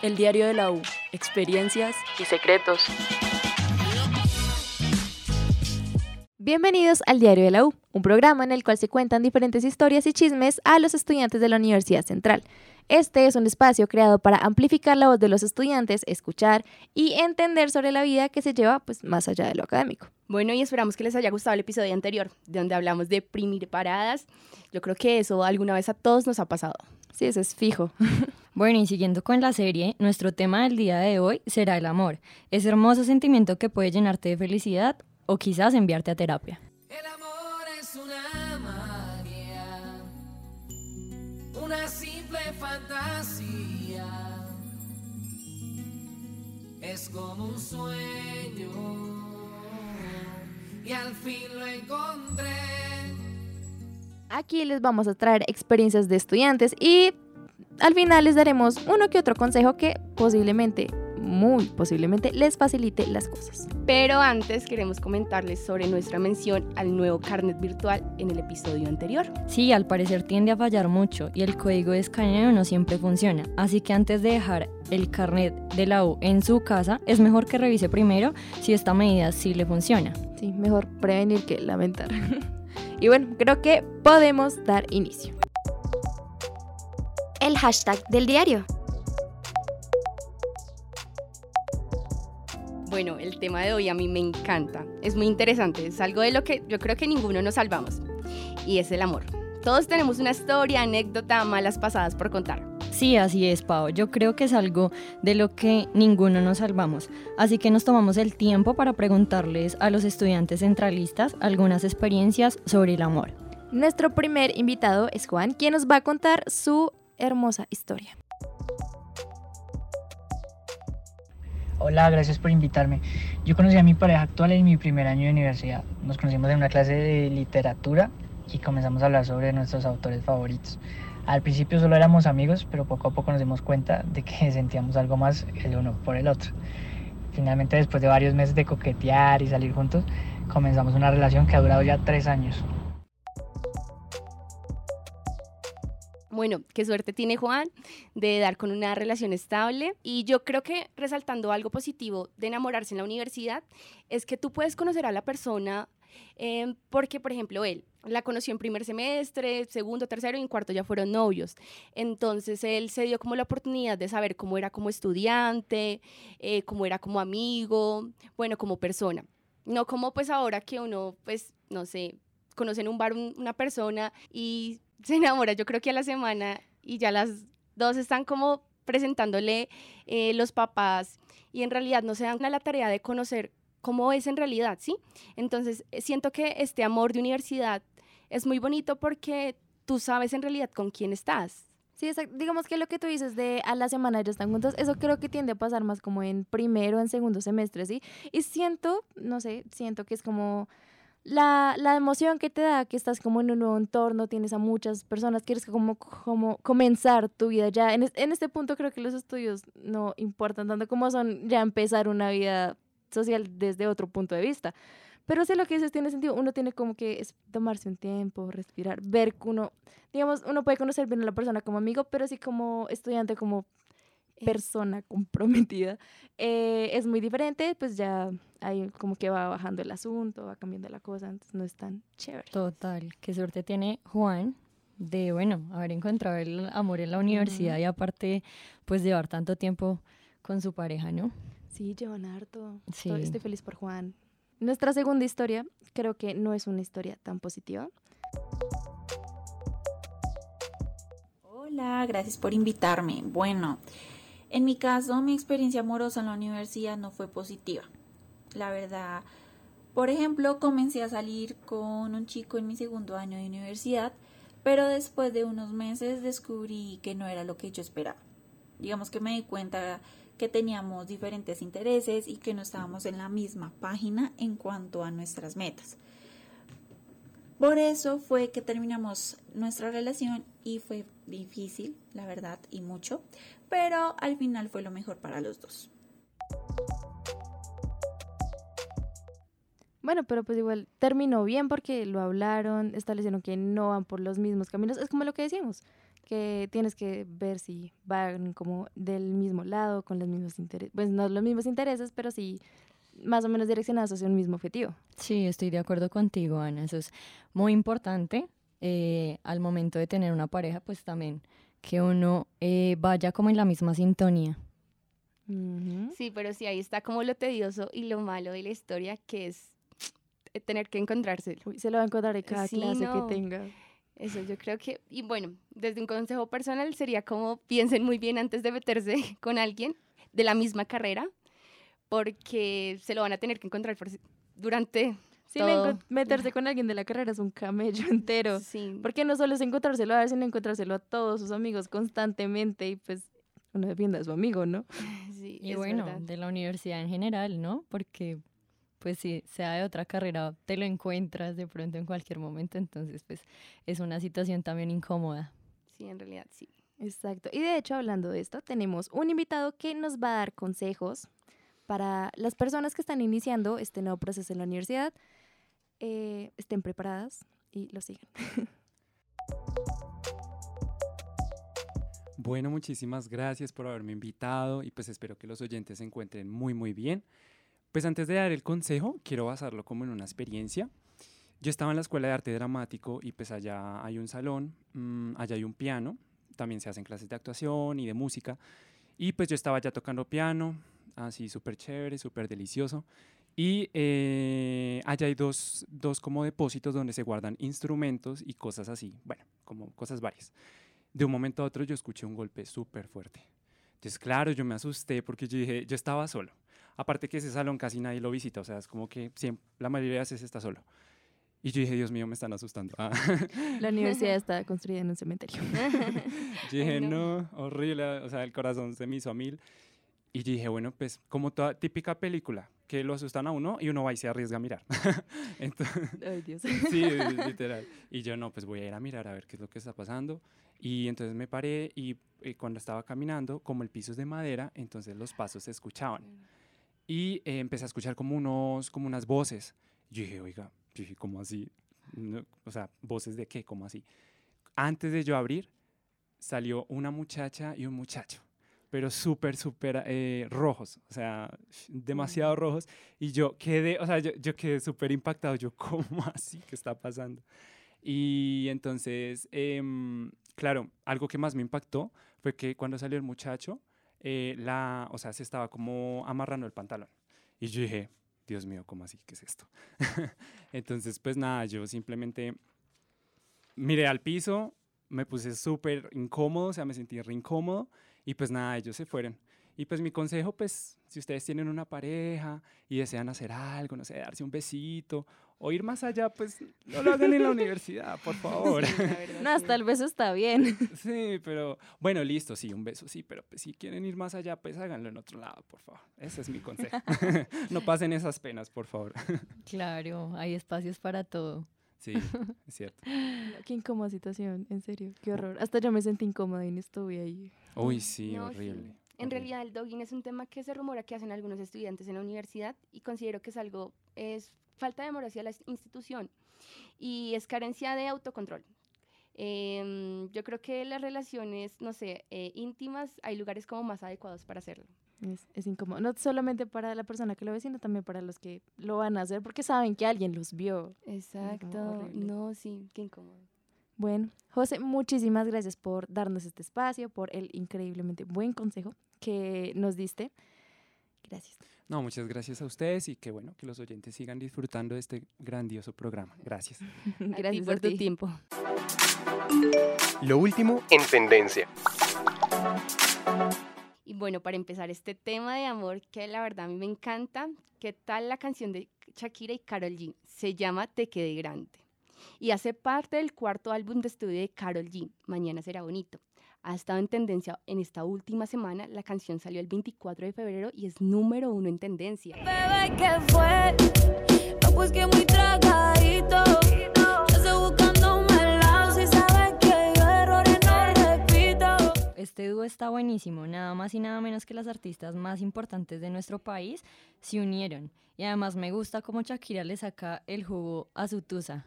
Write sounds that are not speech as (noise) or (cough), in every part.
El diario de la U, experiencias y secretos. Bienvenidos al Diario de la U, un programa en el cual se cuentan diferentes historias y chismes a los estudiantes de la Universidad Central. Este es un espacio creado para amplificar la voz de los estudiantes, escuchar y entender sobre la vida que se lleva pues, más allá de lo académico. Bueno, y esperamos que les haya gustado el episodio anterior, donde hablamos de primir paradas. Yo creo que eso alguna vez a todos nos ha pasado. Sí, eso es fijo. (laughs) Bueno, y siguiendo con la serie, nuestro tema del día de hoy será el amor, ese hermoso sentimiento que puede llenarte de felicidad o quizás enviarte a terapia. El amor es una magia, una simple fantasía. Es como un sueño y al fin lo encontré. Aquí les vamos a traer experiencias de estudiantes y al final les daremos uno que otro consejo que posiblemente, muy posiblemente, les facilite las cosas. Pero antes queremos comentarles sobre nuestra mención al nuevo carnet virtual en el episodio anterior. Sí, al parecer tiende a fallar mucho y el código de escaneo no siempre funciona, así que antes de dejar el carnet de la U en su casa, es mejor que revise primero si esta medida sí le funciona. Sí, mejor prevenir que lamentar. (laughs) y bueno, creo que podemos dar inicio. El hashtag del diario. Bueno, el tema de hoy a mí me encanta. Es muy interesante. Es algo de lo que yo creo que ninguno nos salvamos. Y es el amor. Todos tenemos una historia, anécdota, malas pasadas por contar. Sí, así es, Pau. Yo creo que es algo de lo que ninguno nos salvamos. Así que nos tomamos el tiempo para preguntarles a los estudiantes centralistas algunas experiencias sobre el amor. Nuestro primer invitado es Juan, quien nos va a contar su hermosa historia. Hola, gracias por invitarme. Yo conocí a mi pareja actual en mi primer año de universidad. Nos conocimos en una clase de literatura y comenzamos a hablar sobre nuestros autores favoritos. Al principio solo éramos amigos, pero poco a poco nos dimos cuenta de que (laughs) sentíamos algo más el uno por el otro. Finalmente, después de varios meses de coquetear y salir juntos, comenzamos una relación que ha durado ya tres años. Bueno, qué suerte tiene Juan de dar con una relación estable. Y yo creo que resaltando algo positivo de enamorarse en la universidad es que tú puedes conocer a la persona eh, porque, por ejemplo, él la conoció en primer semestre, segundo, tercero y en cuarto ya fueron novios. Entonces él se dio como la oportunidad de saber cómo era como estudiante, eh, cómo era como amigo, bueno, como persona. No como pues ahora que uno, pues, no sé, conoce en un bar un- una persona y se enamora, yo creo que a la semana y ya las dos están como presentándole eh, los papás y en realidad no se dan a la tarea de conocer cómo es en realidad, ¿sí? Entonces eh, siento que este amor de universidad es muy bonito porque tú sabes en realidad con quién estás. Sí, digamos que lo que tú dices de a la semana ya están juntos, eso creo que tiende a pasar más como en primero en segundo semestre, ¿sí? Y siento, no sé, siento que es como la, la emoción que te da que estás como en un nuevo entorno, tienes a muchas personas, quieres como, como comenzar tu vida ya. En, en este punto creo que los estudios no importan tanto como son ya empezar una vida social desde otro punto de vista. Pero sé lo que dices tiene sentido. Uno tiene como que es tomarse un tiempo, respirar, ver que uno, digamos, uno puede conocer bien a la persona como amigo, pero sí como estudiante, como. Persona comprometida, eh, es muy diferente, pues ya ahí como que va bajando el asunto, va cambiando la cosa, entonces no es tan chévere. Total, qué suerte tiene Juan de, bueno, haber encontrado el amor en la universidad y aparte, pues llevar tanto tiempo con su pareja, ¿no? Sí, llevan harto. Sí. Estoy feliz por Juan. Nuestra segunda historia creo que no es una historia tan positiva. Hola, gracias por invitarme. Bueno, en mi caso, mi experiencia amorosa en la universidad no fue positiva. La verdad, por ejemplo, comencé a salir con un chico en mi segundo año de universidad, pero después de unos meses descubrí que no era lo que yo esperaba. Digamos que me di cuenta que teníamos diferentes intereses y que no estábamos en la misma página en cuanto a nuestras metas. Por eso fue que terminamos nuestra relación y fue difícil, la verdad, y mucho, pero al final fue lo mejor para los dos. Bueno, pero pues igual terminó bien porque lo hablaron, establecieron que no van por los mismos caminos. Es como lo que decíamos, que tienes que ver si van como del mismo lado, con los mismos intereses, pues no los mismos intereses, pero sí más o menos direccionados hacia un mismo objetivo. Sí, estoy de acuerdo contigo, Ana. Eso es muy importante eh, al momento de tener una pareja, pues también que uno eh, vaya como en la misma sintonía. Sí, pero sí, ahí está como lo tedioso y lo malo de la historia, que es eh, tener que encontrárselo. Uy, se lo va a encontrar en cada Sí, clase no. que tenga. Eso yo creo que, y bueno, desde un consejo personal sería como piensen muy bien antes de meterse (laughs) con alguien de la misma carrera, porque se lo van a tener que encontrar por si- durante Sí, todo. meterse con alguien de la carrera es un camello (laughs) entero. Sí, Porque no solo es encontrárselo a él, sino encontrárselo a todos sus amigos constantemente y pues uno defiende a su amigo, ¿no? (laughs) sí, Y es bueno, verdad. de la universidad en general, ¿no? Porque, pues si sea de otra carrera, te lo encuentras de pronto en cualquier momento, entonces, pues es una situación también incómoda. Sí, en realidad sí. Exacto. Y de hecho, hablando de esto, tenemos un invitado que nos va a dar consejos para las personas que están iniciando este nuevo proceso en la universidad. Eh, estén preparadas y lo sigan. (laughs) Bueno, muchísimas gracias por haberme invitado y pues espero que los oyentes se encuentren muy muy bien. Pues antes de dar el consejo, quiero basarlo como en una experiencia. Yo estaba en la escuela de arte dramático y pues allá hay un salón, mm, allá hay un piano, también se hacen clases de actuación y de música. Y pues yo estaba ya tocando piano, así súper chévere, súper delicioso. Y eh, allá hay dos, dos como depósitos donde se guardan instrumentos y cosas así, bueno, como cosas varias de un momento a otro yo escuché un golpe súper fuerte. Entonces, claro, yo me asusté porque yo dije, yo estaba solo. Aparte que ese salón casi nadie lo visita, o sea, es como que siempre, la mayoría de veces está solo. Y yo dije, Dios mío, me están asustando. Ah. La universidad está construida en un cementerio. (laughs) Yo dije, Ay, no. no. horrible, o sea, el corazón se me hizo a mil. Y yo dije, bueno, pues como toda típica película, que lo asustan a uno y uno va y se arriesga a mirar. (laughs) Entonces, Ay, Dios. (laughs) Sí, literal. Y yo no, pues voy a ir a mirar a ver qué es lo que está pasando. Y entonces me paré y, eh, cuando estaba caminando, como el piso es de madera, entonces los pasos se escuchaban. Y eh, empecé a escuchar como, unos, como unas voces. Yo dije, oiga, yo dije, ¿cómo así? No, o sea, ¿voces de qué? ¿Cómo así? Antes de yo abrir, salió una muchacha y un muchacho, pero súper, súper eh, rojos, o sea, demasiado rojos. Y yo quedé, o sea, yo, yo quedé súper impactado. Yo, ¿cómo así? ¿Qué está pasando? Y entonces, em, claro, algo que más me impactó fue que cuando salió el muchacho, eh, la, o sea, se estaba como amarrando el pantalón. Y yo dije, Dios mío, ¿cómo así? ¿Qué es esto? (laughs) entonces, pues nada, yo simplemente miré al piso, me puse súper incómodo, o sea, me sentí re incómodo y pues nada, ellos se fueron. Y pues mi consejo, pues, si ustedes tienen una pareja y desean hacer algo, no sé, darse un besito o ir más allá, pues no lo hagan en la universidad, por favor. Sí, la verdad, (laughs) No, sí. hasta el beso está bien. (laughs) Sí, pero bueno, listo, sí, un beso, sí, pero pues, si quieren ir más allá, pues háganlo en otro lado, por favor. Ese es mi consejo. (laughs) no pasen esas penas, por favor. Claro, hay espacios para todo. Sí, es cierto. Qué incómoda situación, en serio, qué horror. Hasta yo me sentí incómoda y no estuve ahí. Uy, sí, No, sí. En horrible. realidad el dogging es un tema que se rumora que hacen algunos estudiantes en la universidad y considero que es algo, es falta de amor hacia la institución y es carencia de autocontrol. Em, yo creo que las relaciones, no sé, eh, íntimas, hay lugares como más adecuados para hacerlo. Es, es incómodo. No solamente para la persona que lo ve, sino también para los que lo van a hacer porque saben que alguien los vio. Exacto. No, sí, qué incómodo. Bueno, José, muchísimas gracias por darnos este espacio, por el increíblemente buen consejo que nos diste. Gracias. No, muchas gracias a ustedes y que bueno, que los oyentes sigan disfrutando de este grandioso programa. Gracias. (laughs) Ti Gracias por tu ti. tiempo. Lo último en tendencia. Y bueno, para empezar este tema de amor que la verdad a mí me encanta, ¿qué tal la canción de Shakira y Karol G? Se llama Te quedé grande y hace parte del cuarto álbum de estudio de Karol G, Mañana será bonito. Ha estado en tendencia en esta última semana, la canción salió el 24 de febrero y es número uno en tendencia. Bebé, ¿qué fue? No, pues que muy tragadito. Este dúo está buenísimo, nada más y nada menos que las artistas más importantes de nuestro país se unieron. Y además me gusta cómo Shakira le saca el jugo a su tusa.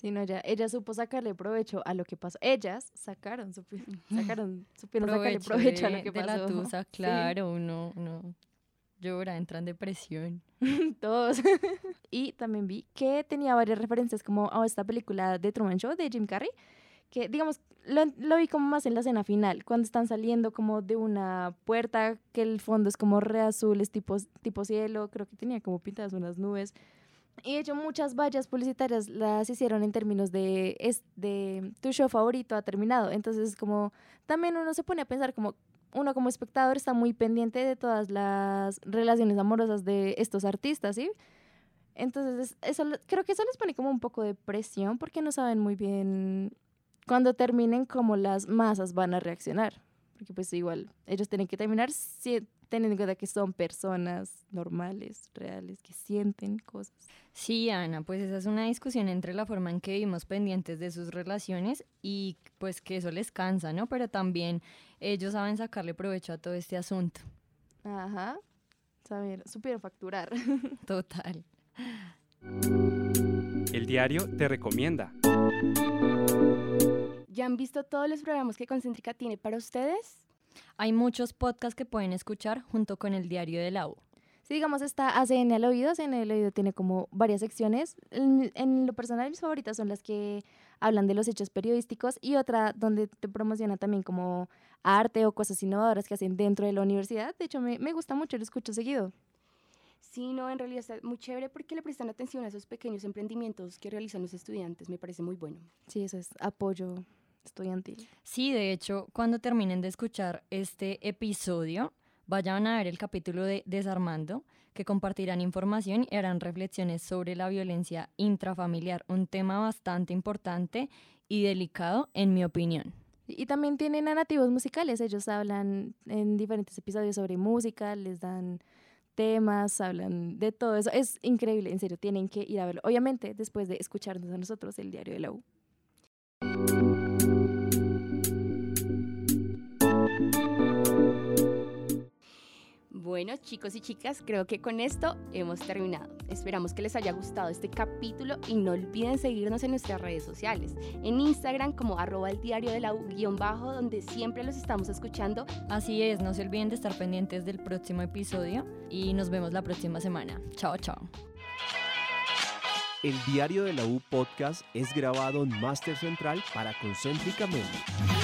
Sí, no, ella, ella supo sacarle provecho a lo que pasó. Ellas sacaron, supi- (laughs) sacaron supieron sacarle provecho a lo que de pasó. la tusa, (laughs) Sí. claro, uno, uno llora, entra en depresión. (laughs) Todos. y también vi que tenía varias referencias como a esta película de Truman Show de Jim Carrey, que digamos, lo, lo vi como más en la escena final, cuando están saliendo como de una puerta que el fondo es como re azul, es tipo, tipo cielo, creo que tenía como pintadas unas nubes. Y de hecho muchas vallas publicitarias las hicieron en términos de, es, de tu show favorito ha terminado. Entonces como también uno se pone a pensar como uno como espectador está muy pendiente de todas las relaciones amorosas de estos artistas, ¿sí? Entonces, es- eso, creo que eso les pone como un poco de presión porque no saben muy bien cuando terminen cómo las masas van a reaccionar. Porque pues igual, ellos tienen que terminar teniendo en cuenta que son personas normales, reales, que sienten cosas. Sí, Ana, pues esa es una discusión entre la forma en que vivimos pendientes de sus relaciones y pues que eso les cansa, ¿no? Pero también ellos saben sacarle provecho a todo este asunto. Ajá. Saber, supieron facturar. (laughs) Total. El diario te recomienda. ¿Ya han visto todos los programas que Concéntrica tiene para ustedes? Hay muchos podcasts que pueden escuchar junto con el diario de la U. Si digamos está ACN al oído, ACN al oído tiene como varias secciones. En, en lo personal, mis favoritas son las que hablan de los hechos periodísticos y otra donde te promociona también como arte o cosas innovadoras que hacen dentro de la universidad. De hecho, me, me gusta mucho, lo escucho seguido. Sí, no, en realidad está muy chévere porque le prestan atención a esos pequeños emprendimientos que realizan los estudiantes. Me parece muy bueno. Sí, eso es apoyo estudiantil. Sí, de hecho, cuando terminen de escuchar este episodio, vayan a ver el capítulo de Desarmando, que compartirán información y harán reflexiones sobre la violencia intrafamiliar, un tema bastante importante y delicado, en mi opinión. Y también tienen narrativos musicales. Ellos hablan en diferentes episodios sobre música, les dan temas, hablan de todo eso. Es increíble, en serio, tienen que ir a verlo. Obviamente, después de escucharnos a nosotros el diario de la U. Bueno, chicos y chicas, creo que con esto hemos terminado. Esperamos que les haya gustado este capítulo y no olviden seguirnos en nuestras redes sociales. En Instagram como arroba el diario de la U guion bajo, donde siempre los estamos escuchando. Así es, no se olviden de estar pendientes del próximo episodio y nos vemos la próxima semana. Chao, chao. El diario de la U podcast es grabado en Master Central para Concéntrica Media.